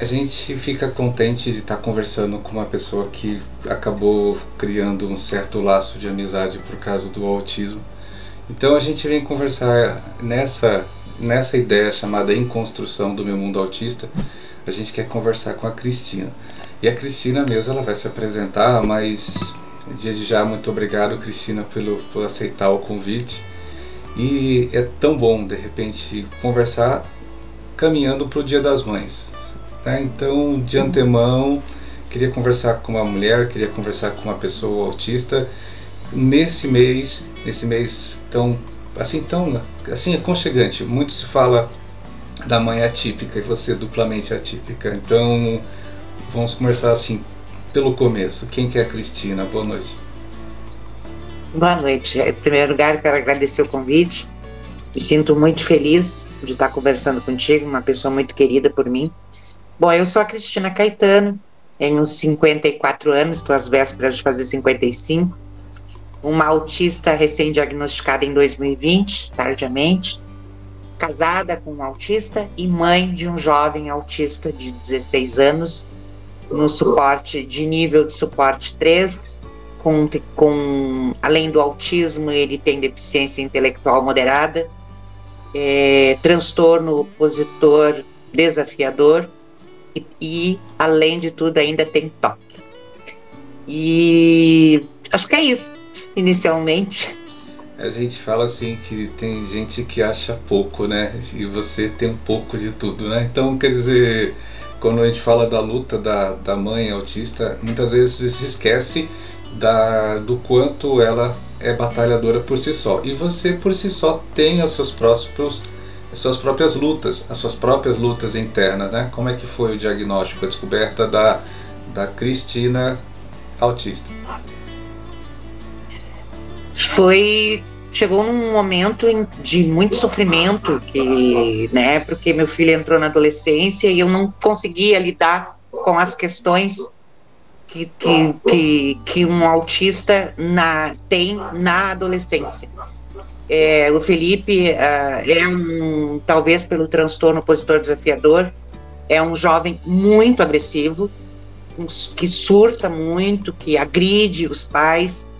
a gente fica contente de estar conversando com uma pessoa que acabou criando um certo laço de amizade por causa do autismo. Então a gente vem conversar nessa nessa ideia chamada em construção do meu mundo autista. A gente quer conversar com a Cristina. E a Cristina mesmo ela vai se apresentar, mas desde já muito obrigado Cristina pelo por aceitar o convite. E é tão bom de repente conversar caminhando para o Dia das Mães. Tá? Então, de antemão, queria conversar com uma mulher, queria conversar com uma pessoa autista nesse mês, nesse mês tão assim tão assim aconchegante. Muito se fala da mãe atípica e você duplamente atípica. Então, vamos conversar assim pelo começo. Quem que é a Cristina? Boa noite. Boa noite. Em primeiro lugar, quero agradecer o convite. Me sinto muito feliz de estar conversando contigo, uma pessoa muito querida por mim. Bom, eu sou a Cristina Caetano, tenho 54 anos, estou às vésperas de fazer 55. Uma autista recém-diagnosticada em 2020, tardiamente. Casada com um autista e mãe de um jovem autista de 16 anos, no suporte de nível de suporte 3, com, com além do autismo, ele tem deficiência intelectual moderada é, transtorno opositor desafiador e, além de tudo, ainda tem toque. E acho que é isso, inicialmente. A gente fala assim que tem gente que acha pouco, né? E você tem um pouco de tudo, né? Então, quer dizer, quando a gente fala da luta da, da mãe autista, muitas vezes se esquece da, do quanto ela é batalhadora por si só. E você por si só tem os seus próprios as suas próprias lutas, as suas próprias lutas internas, né? Como é que foi o diagnóstico, a descoberta da, da Cristina autista? Foi chegou num momento de muito sofrimento que, né, porque meu filho entrou na adolescência e eu não conseguia lidar com as questões que, que, que, que um autista na, tem na adolescência. É, o Felipe uh, é um, talvez pelo transtorno opositor desafiador, é um jovem muito agressivo, que surta muito, que agride os pais,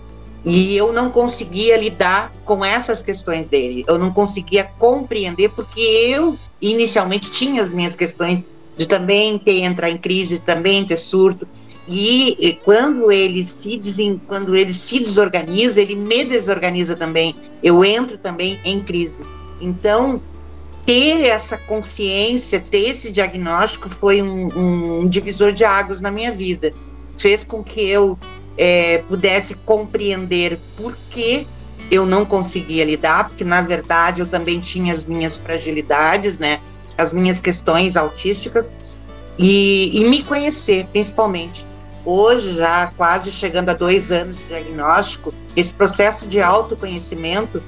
e eu não conseguia lidar com essas questões dele. Eu não conseguia compreender porque eu inicialmente tinha as minhas questões de também ter entrar em crise, também ter surto. E, quando ele se desen, quando ele se desorganiza, ele me desorganiza também. Eu entro também em crise. Então, ter essa consciência, ter esse diagnóstico foi um, um divisor de águas na minha vida. Fez com que eu é, pudesse compreender por que eu não conseguia lidar, porque na verdade eu também tinha as minhas fragilidades, né? As minhas questões autísticas e, e me conhecer, principalmente. Hoje, já quase chegando a dois anos de diagnóstico, esse processo de autoconhecimento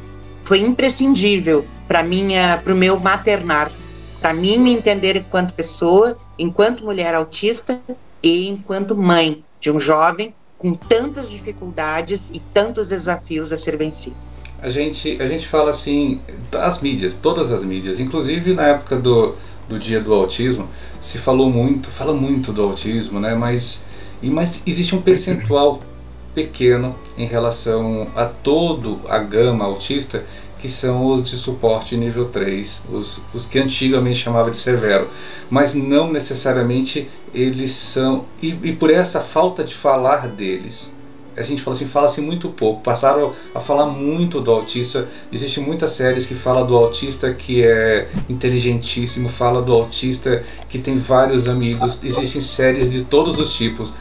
foi imprescindível para minha, para o meu maternar, para mim me entender enquanto pessoa, enquanto mulher autista e enquanto mãe de um jovem com tantas dificuldades e tantos desafios a ser vencido. A gente, a gente fala assim, as mídias, todas as mídias, inclusive na época do, do dia do autismo, se falou muito, fala muito do autismo, né? Mas, e, mas existe um percentual pequeno em relação a todo a gama autista que são os de suporte nível 3, os, os que antigamente chamava de severo, mas não necessariamente eles são, e, e por essa falta de falar deles, a gente fala assim, fala-se muito pouco. Passaram a falar muito do autista. Existem muitas séries que falam do autista que é inteligentíssimo, fala do autista que tem vários amigos. Existem séries de todos os tipos,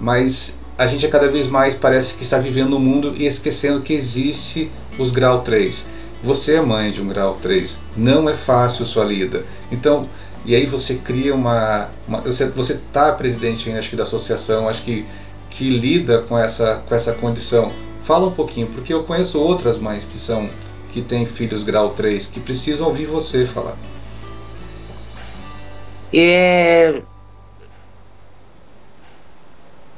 mas a gente é cada vez mais parece que está vivendo um mundo e esquecendo que existe os grau 3. Você é mãe de um grau 3, não é fácil sua lida. Então, e aí você cria uma, uma você você tá presidente acho que da associação, acho que que lida com essa, com essa condição. Fala um pouquinho, porque eu conheço outras mães que são que têm filhos grau 3 que precisam ouvir você falar. É...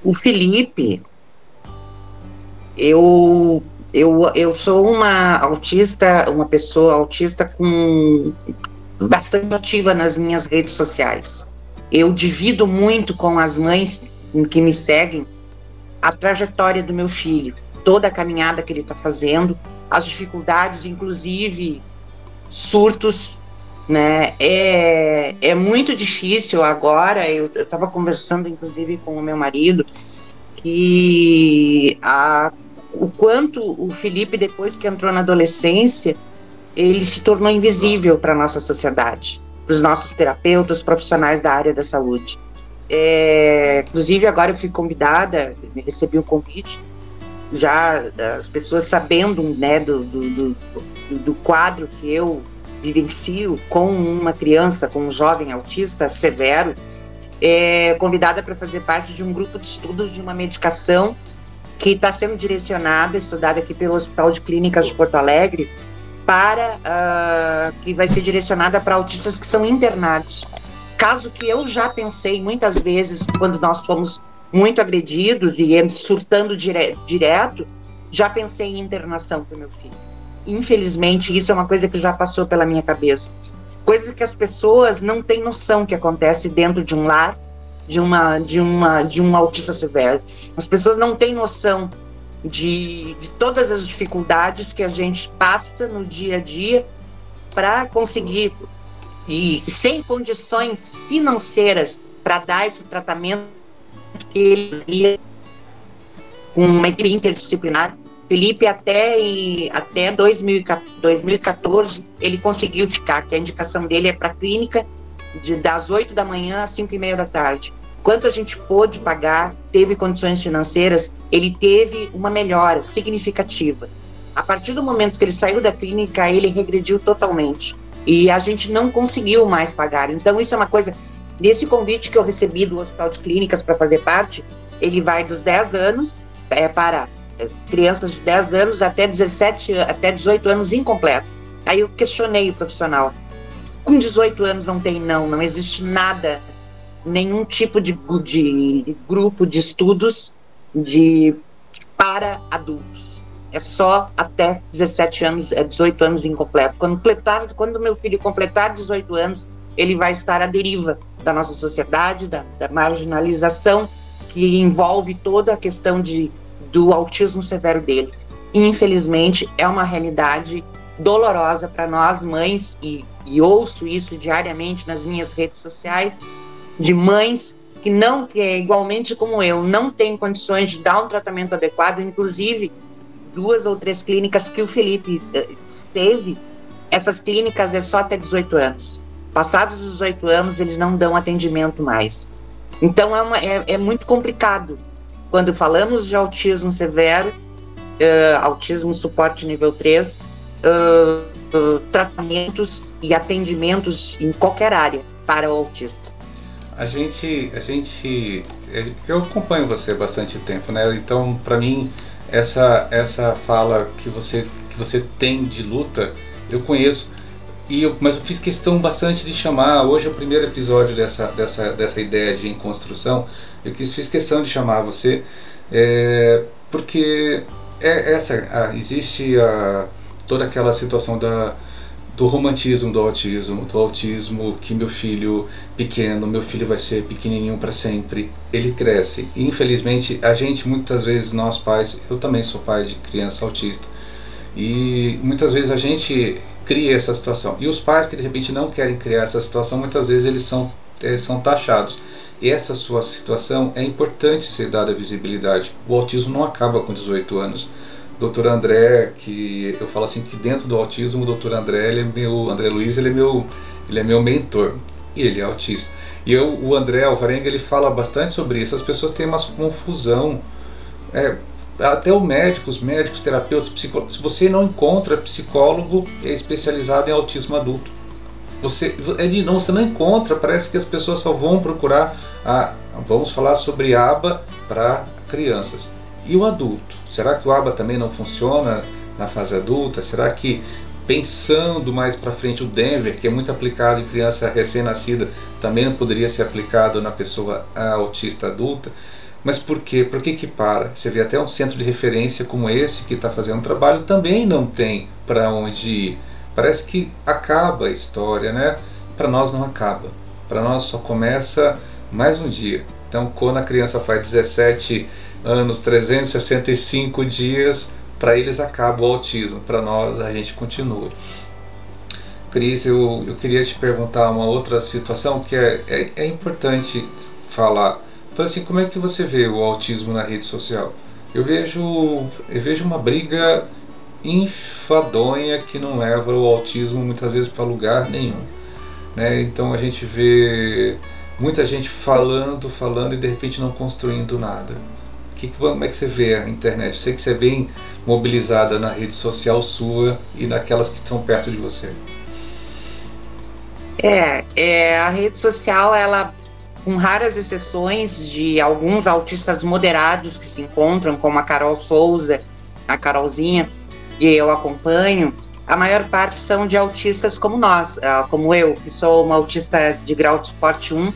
O Felipe, eu, eu, eu sou uma autista, uma pessoa autista com bastante ativa nas minhas redes sociais. eu divido muito com as mães que me seguem a trajetória do meu filho, toda a caminhada que ele está fazendo, as dificuldades, inclusive surtos, né? É, é muito difícil agora. Eu estava conversando, inclusive, com o meu marido, que a, o quanto o Felipe, depois que entrou na adolescência, ele se tornou invisível para a nossa sociedade, para os nossos terapeutas, profissionais da área da saúde. É, inclusive, agora eu fui convidada, recebi um convite, já as pessoas sabendo né, do, do, do, do quadro que eu vivencio com uma criança, com um jovem autista severo, é convidada para fazer parte de um grupo de estudos de uma medicação que está sendo direcionada, estudada aqui pelo Hospital de Clínicas de Porto Alegre, para uh, que vai ser direcionada para autistas que são internados. Caso que eu já pensei muitas vezes quando nós fomos muito agredidos e surtando dire direto, já pensei em internação para meu filho. Infelizmente, isso é uma coisa que já passou pela minha cabeça. Coisa que as pessoas não têm noção que acontece dentro de um lar de uma de uma de um autista severo. As pessoas não têm noção de, de todas as dificuldades que a gente passa no dia a dia para conseguir e sem condições financeiras para dar esse tratamento que ele com uma equipe interdisciplinar. Felipe, até, em, até 2014, ele conseguiu ficar, que a indicação dele é para clínica de, das 8 da manhã às 5 e meia da tarde. Quanto a gente pôde pagar, teve condições financeiras, ele teve uma melhora significativa. A partir do momento que ele saiu da clínica, ele regrediu totalmente. E a gente não conseguiu mais pagar. Então, isso é uma coisa Nesse convite que eu recebi do Hospital de Clínicas para fazer parte, ele vai dos 10 anos é, para crianças de 10 anos até 17, até 18 anos incompleto. Aí eu questionei o profissional. Com 18 anos não tem não, não existe nada, nenhum tipo de, de grupo de estudos de para adultos. É só até 17 anos, é 18 anos incompleto. Quando, completar, quando meu filho completar 18 anos, ele vai estar à deriva da nossa sociedade, da, da marginalização que envolve toda a questão de, do autismo severo dele. Infelizmente, é uma realidade dolorosa para nós mães, e, e, ouço isso diariamente nas minhas redes sociais, de mães que não, que é igualmente como eu, não têm condições de dar um tratamento adequado, inclusive duas ou três clínicas que o Felipe uh, esteve, essas clínicas é só até 18 anos. Passados os oito anos, eles não dão atendimento mais. Então é, uma, é, é muito complicado. Quando falamos de autismo severo, uh, autismo suporte nível 3, uh, uh, tratamentos e atendimentos em qualquer área para o autista. A gente, a gente, eu acompanho você bastante tempo, né? Então, para mim, essa essa fala que você que você tem de luta, eu conheço e eu, mas eu fiz questão bastante de chamar, hoje é o primeiro episódio dessa, dessa, dessa ideia de em construção, eu quis, fiz questão de chamar você, é, porque é essa, existe a, toda aquela situação da, do romantismo do autismo, do autismo que meu filho pequeno, meu filho vai ser pequenininho para sempre, ele cresce. E, infelizmente, a gente muitas vezes nós pais, eu também sou pai de criança autista, e muitas vezes a gente cria essa situação. E os pais que de repente não querem criar essa situação, muitas vezes eles são, eles são taxados. E essa sua situação é importante ser dada visibilidade. O autismo não acaba com 18 anos. Doutor André, que eu falo assim que dentro do autismo, o doutor André, ele é meu, André Luiz, ele é meu, ele é meu mentor. E ele é autista. E eu, o André Alvarenga, ele fala bastante sobre isso. As pessoas têm uma confusão. É, até o médico, os médicos, terapeutas, psicólogos, você não encontra psicólogo especializado em autismo adulto. Você, é não, você não encontra, parece que as pessoas só vão procurar a, vamos falar sobre aba para crianças. E o adulto? Será que o aba também não funciona na fase adulta? Será que pensando mais para frente o Denver, que é muito aplicado em criança recém-nascida, também não poderia ser aplicado na pessoa autista adulta? Mas por quê? Por que, que para? Você vê até um centro de referência como esse que está fazendo um trabalho também não tem para onde ir. Parece que acaba a história, né? Para nós não acaba. para nós só começa mais um dia. Então, quando a criança faz 17 anos, 365 dias, para eles acaba o autismo, para nós a gente continua. Cris, eu, eu queria te perguntar uma outra situação que é, é, é importante falar. Então, assim, como é que você vê o autismo na rede social? Eu vejo, eu vejo uma briga enfadonha que não leva o autismo muitas vezes para lugar nenhum. Né? Então a gente vê muita gente falando, falando e de repente não construindo nada. Que, como é que você vê a internet? Sei que você é bem mobilizada na rede social sua e naquelas que estão perto de você. É, é a rede social, ela, com raras exceções de alguns autistas moderados que se encontram, como a Carol Souza, a Carolzinha, e eu acompanho, a maior parte são de autistas como nós, ah, como eu, que sou uma autista de grau de suporte 1.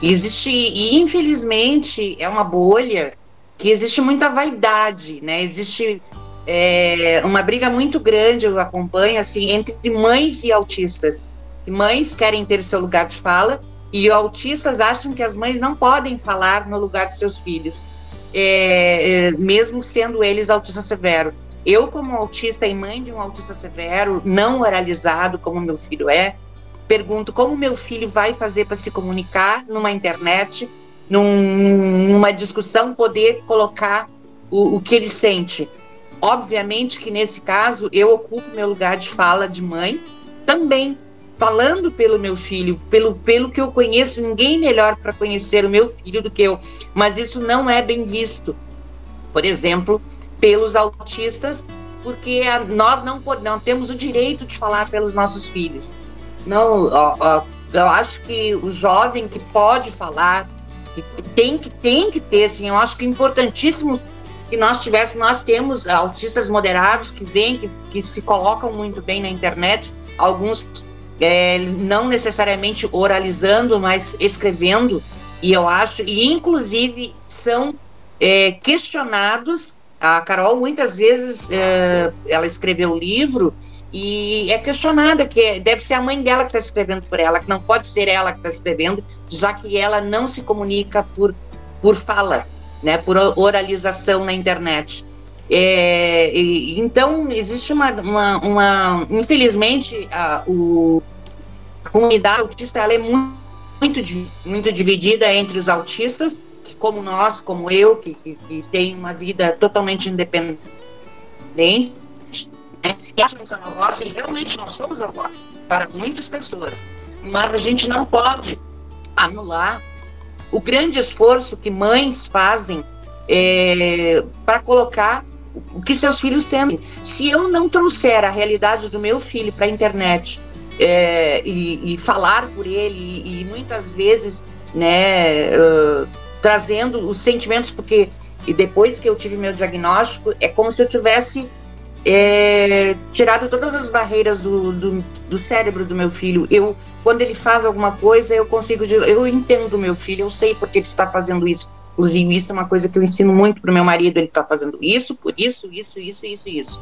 E existe, e infelizmente, é uma bolha que existe muita vaidade, né? Existe é, uma briga muito grande, eu acompanho, assim, entre mães e autistas. Mães querem ter seu lugar de fala e autistas acham que as mães não podem falar no lugar de seus filhos, é, é mesmo sendo eles autistas severos. Eu, como autista e mãe de um autista severo, não oralizado, como meu filho é, pergunto como meu filho vai fazer para se comunicar numa internet, num, numa discussão, poder colocar o, o que ele sente. Obviamente que nesse caso eu ocupo meu lugar de fala de mãe, também falando pelo meu filho, pelo, pelo que eu conheço, ninguém melhor para conhecer o meu filho do que eu, mas isso não é bem visto. Por exemplo, pelos autistas, porque a, nós não, não temos o direito de falar pelos nossos filhos. Não, ó, ó, eu acho que o jovem que pode falar, que tem que tem que ter, assim, eu acho que é importantíssimo que nós tivéssemos, nós temos autistas moderados que vêm, que, que se colocam muito bem na internet, alguns é, não necessariamente oralizando, mas escrevendo, e eu acho, e inclusive são é, questionados a Carol, muitas vezes, é, ela escreveu o livro e é questionada que deve ser a mãe dela que está escrevendo por ela, que não pode ser ela que está escrevendo, já que ela não se comunica por, por fala, né, por oralização na internet. É, e, então, existe uma, uma, uma infelizmente, a, o, a comunidade autista ela é muito, muito, muito dividida entre os autistas como nós, como eu, que, que, que tem uma vida totalmente independente, né? e acham que avós, e realmente nós somos avós para muitas pessoas, mas a gente não pode anular o grande esforço que mães fazem é, para colocar que seus filhos sentem. Se eu não trouxer a realidade do meu filho para a internet é, e, e, falar por ele, e, e muitas vezes, né, uh, trazendo os sentimentos, porque e depois que eu tive meu diagnóstico, é como se eu tivesse é, tirado todas as barreiras do, do, do, cérebro do meu filho. Eu, quando ele faz alguma coisa, eu consigo, eu entendo meu filho, eu sei porque ele está fazendo isso. Inclusive, isso é uma coisa que eu ensino muito para o meu marido. Ele está fazendo isso, por isso, isso, isso, isso, isso.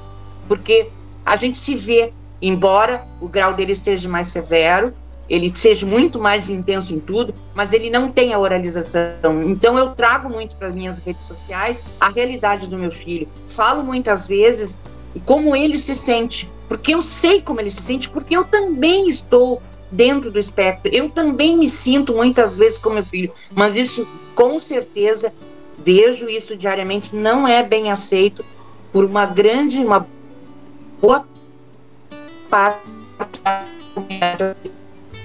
Porque a gente se vê, embora o grau dele seja mais severo, ele seja muito mais intenso em tudo, mas ele não tem a oralização. Então eu trago muito para minhas redes sociais a realidade do meu filho. Falo muitas vezes como ele se sente, porque eu sei como ele se sente, porque eu também estou dentro do espectro. Eu também me sinto muitas vezes como meu filho, mas isso com certeza vejo isso diariamente não é bem aceito por uma grande, uma boa parte da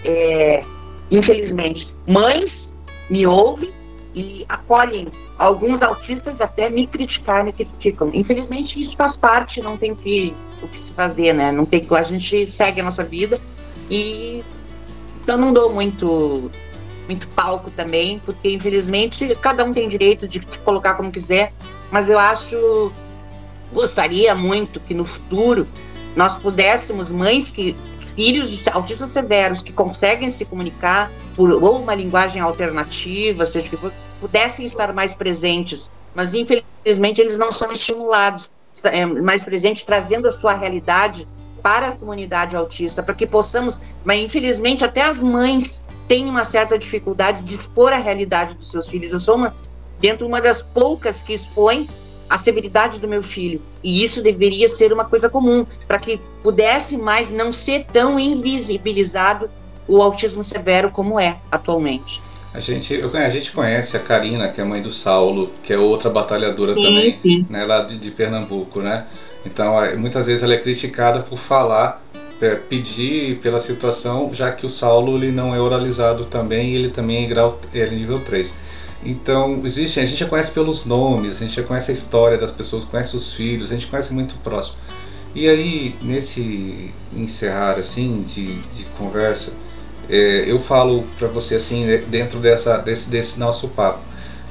é, infelizmente, mães me ouvem e acolhem. Alguns autistas até me criticar, me criticam. Infelizmente, isso faz parte, não tem que, o que se fazer, né? Não tem que a gente segue a nossa vida e então não dou muito muito palco também, porque infelizmente cada um tem direito de se colocar como quiser, mas eu acho gostaria muito que no futuro nós pudéssemos mães que filhos de autistas severos que conseguem se comunicar por ou uma linguagem alternativa, seja que for, pudessem estar mais presentes, mas infelizmente eles não são estimulados é, mais presentes, trazendo a sua realidade para a comunidade autista, para que possamos, mas infelizmente até as mães têm uma certa dificuldade de expor a realidade dos seus filhos. Eu sou uma, dentro uma das poucas que expõe a severidade do meu filho. E isso deveria ser uma coisa comum, para que pudesse mais não ser tão invisibilizado o autismo severo como é atualmente. A gente, eu, a gente conhece a Karina, que é mãe do Saulo, que é outra batalhadora sim, também, sim. Né, lá de, de, Pernambuco, né? Então, muitas vezes ela é criticada por falar, é, pedir pela situação, já que o Saulo ele não é oralizado também, ele também é, grau, é nível 3. Então, existe, a gente já conhece pelos nomes, a gente já conhece a história das pessoas, conhece os filhos, a gente conhece muito próximo. E aí, nesse encerrar assim de, de conversa, é, eu falo para você assim, né, dentro dessa, desse, desse nosso papo,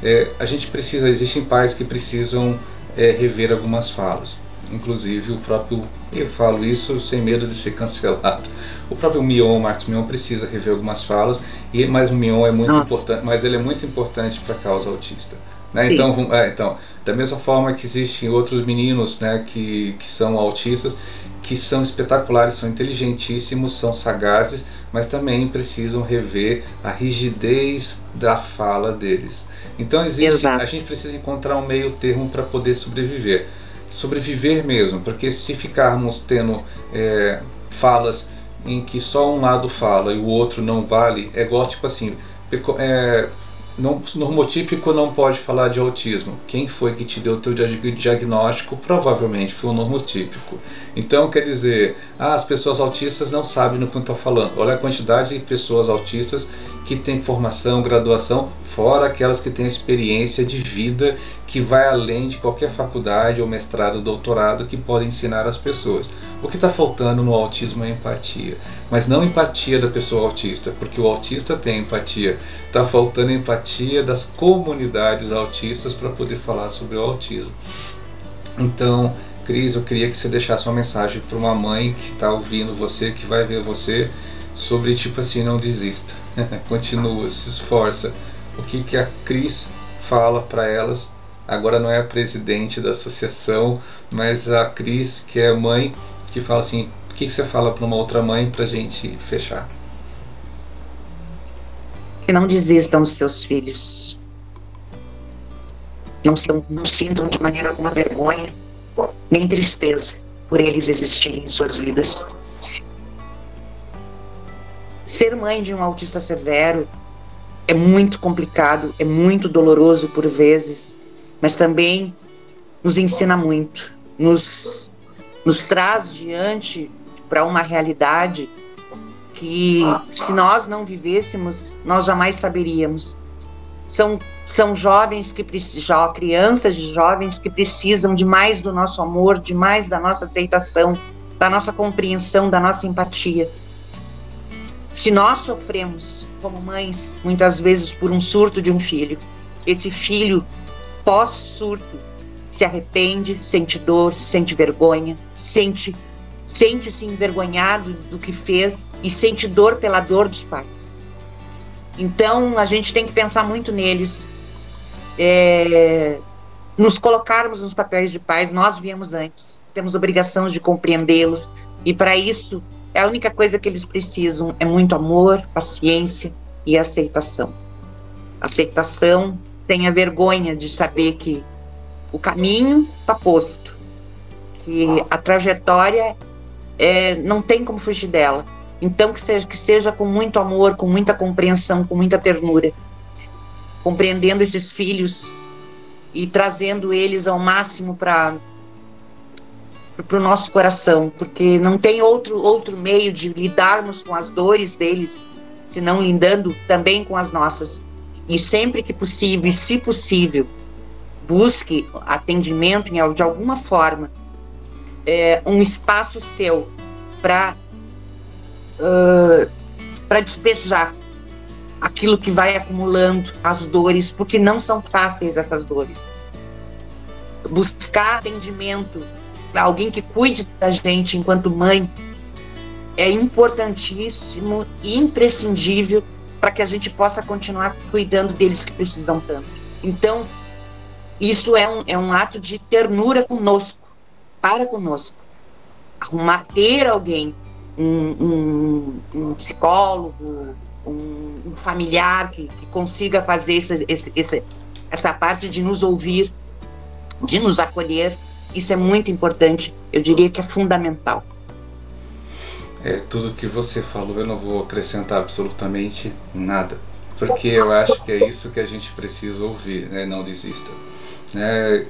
é, a gente precisa, existem pais que precisam é, rever algumas falas. Inclusive o próprio, eu falo isso sem medo de ser cancelado. O próprio Mion, Marcos Mion precisa rever algumas falas, e mas o Mion é muito importante, mas ele é muito importante para a causa autista. Né? Então, é, então, da mesma forma que existem outros meninos né, que, que são autistas, que são espetaculares, são inteligentíssimos, são sagazes, mas também precisam rever a rigidez da fala deles. Então existe, a gente precisa encontrar um meio termo para poder sobreviver sobreviver mesmo, porque se ficarmos tendo é, falas em que só um lado fala e o outro não vale, é igual tipo assim, é, não, normotípico não pode falar de autismo. Quem foi que te deu o teu diagnóstico? Provavelmente foi o normotípico. Então, quer dizer, ah, as pessoas autistas não sabem no que estão falando. Olha a quantidade de pessoas autistas que têm formação, graduação, fora aquelas que têm experiência de vida que vai além de qualquer faculdade ou mestrado, doutorado que podem ensinar as pessoas. O que está faltando no autismo é empatia, mas não empatia da pessoa autista, porque o autista tem empatia. Está faltando empatia das comunidades autistas para poder falar sobre o autismo. Então, Cris, eu queria que você deixasse uma mensagem para uma mãe que está ouvindo você, que vai ver você, sobre tipo assim, não desista, continua, se esforça. O que, que a Cris fala para elas? Agora não é a presidente da associação, mas a Cris, que é mãe, que fala assim: o que, que você fala para uma outra mãe para gente fechar? Que não desistam dos seus filhos. Não, não sintam de maneira alguma vergonha nem tristeza por eles existirem em suas vidas. Ser mãe de um autista severo é muito complicado, é muito doloroso por vezes, mas também nos ensina muito, nos, nos traz diante para uma realidade que, se nós não vivêssemos, nós jamais saberíamos. São são jovens que precisam, crianças e jovens que precisam de mais do nosso amor, de mais da nossa aceitação, da nossa compreensão, da nossa empatia. Se nós sofremos como mães, muitas vezes por um surto de um filho, esse filho pós-surto se arrepende, sente dor, sente vergonha, sente sente-se envergonhado do que fez e sente dor pela dor dos pais. Então a gente tem que pensar muito neles, é, nos colocarmos nos papéis de pais, nós viemos antes, temos obrigação de compreendê-los, e para isso, a única coisa que eles precisam é muito amor, paciência e aceitação. Aceitação, tenha vergonha de saber que o caminho está posto, que a trajetória é, não tem como fugir dela. Então, que seja, que seja com muito amor, com muita compreensão, com muita ternura compreendendo esses filhos e trazendo eles ao máximo para para o nosso coração, porque não tem outro outro meio de lidarmos com as dores deles, senão lidando também com as nossas. E sempre que possível, e se possível, busque atendimento de alguma forma, é, um espaço seu para uh, para despejar aquilo que vai acumulando, as dores, porque não são fáceis essas dores. Buscar atendimento, alguém que cuide da gente enquanto mãe, é importantíssimo e imprescindível para que a gente possa continuar cuidando deles que precisam tanto. Então, isso é um, é um ato de ternura conosco, para conosco. Arrumar, ter alguém, um, um, um psicólogo, um um familiar que, que consiga fazer esse, esse, esse, essa parte de nos ouvir, de nos acolher. Isso é muito importante, eu diria que é fundamental. É tudo que você falou, eu não vou acrescentar absolutamente nada, porque eu acho que é isso que a gente precisa ouvir, né? Não desista. É,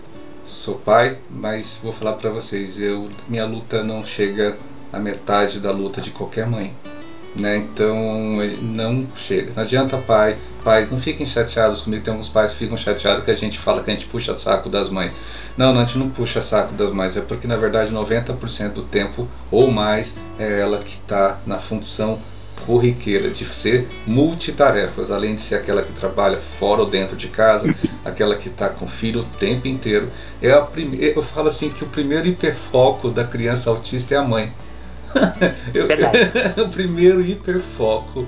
sou pai, mas vou falar para vocês, eu minha luta não chega à metade da luta de qualquer mãe. Né? Então não chega. Não adianta pai, pais, não fiquem chateados comigo. Tem alguns pais que ficam chateados que a gente fala que a gente puxa saco das mães. Não, não, a gente não puxa saco das mães, é porque na verdade 90% do tempo ou mais é ela que está na função corriqueira de ser multitarefas, além de ser aquela que trabalha fora ou dentro de casa, aquela que está com o filho o tempo inteiro. É a primeira, eu falo assim que o primeiro hiperfoco da criança autista é a mãe. eu, o primeiro hiperfoco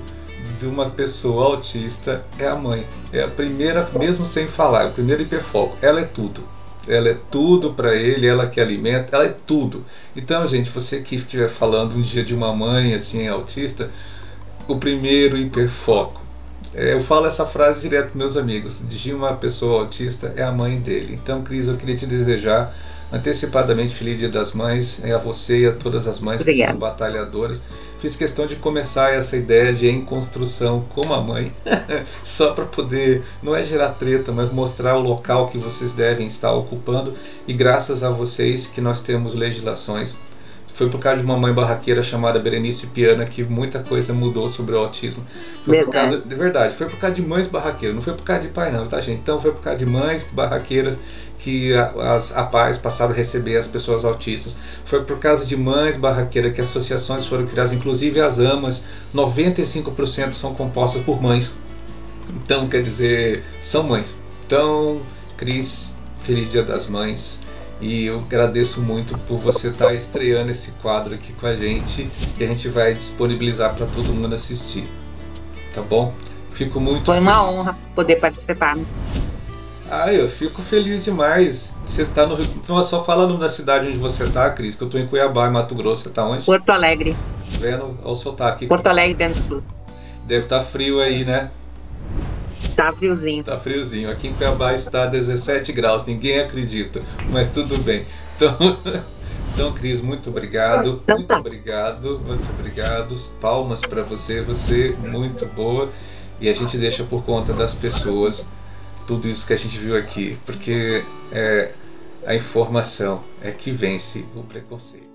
de uma pessoa autista é a mãe. É a primeira, mesmo sem falar, o primeiro hiperfoco. Ela é tudo. Ela é tudo para ele, ela que alimenta, ela é tudo. Então, gente, você que estiver falando um dia de uma mãe assim autista, o primeiro hiperfoco. É, eu falo essa frase direto para meus amigos. De uma pessoa autista é a mãe dele. Então, Cris, eu queria te desejar antecipadamente Feliz Dia das Mães a você e a todas as mães Obrigada. que são batalhadoras. Fiz questão de começar essa ideia de em construção como a mãe, só para poder, não é gerar treta, mas mostrar o local que vocês devem estar ocupando e graças a vocês que nós temos legislações foi por causa de uma mãe barraqueira chamada Berenice Piana que muita coisa mudou sobre o autismo. Foi por causa, de verdade, foi por causa de mães barraqueiras, não foi por causa de pai não, tá gente? Então foi por causa de mães barraqueiras que as, a paz passaram a receber as pessoas autistas. Foi por causa de mães barraqueiras que associações foram criadas, inclusive as AMAs, 95% são compostas por mães. Então, quer dizer, são mães. Então, Cris, feliz Dia das Mães. E eu agradeço muito por você estar tá estreando esse quadro aqui com a gente e a gente vai disponibilizar para todo mundo assistir. Tá bom? Fico muito Foi uma feliz. honra poder participar. Ah, eu fico feliz demais. Você tá no Rio. Então, só falando da cidade onde você tá, Cris, que eu tô em Cuiabá, em Mato Grosso. Você tá onde? Porto Alegre. Tá vendo? Olha o sotaque. Porto Alegre dentro do. Deve estar tá frio aí, né? Tá friozinho. Tá friozinho. Aqui em Cuiabá está 17 graus, ninguém acredita, mas tudo bem. Então, então Cris, muito obrigado. Então, muito tá. obrigado, muito obrigado. Palmas para você, você muito boa. E a gente deixa por conta das pessoas tudo isso que a gente viu aqui, porque é, a informação é que vence o preconceito.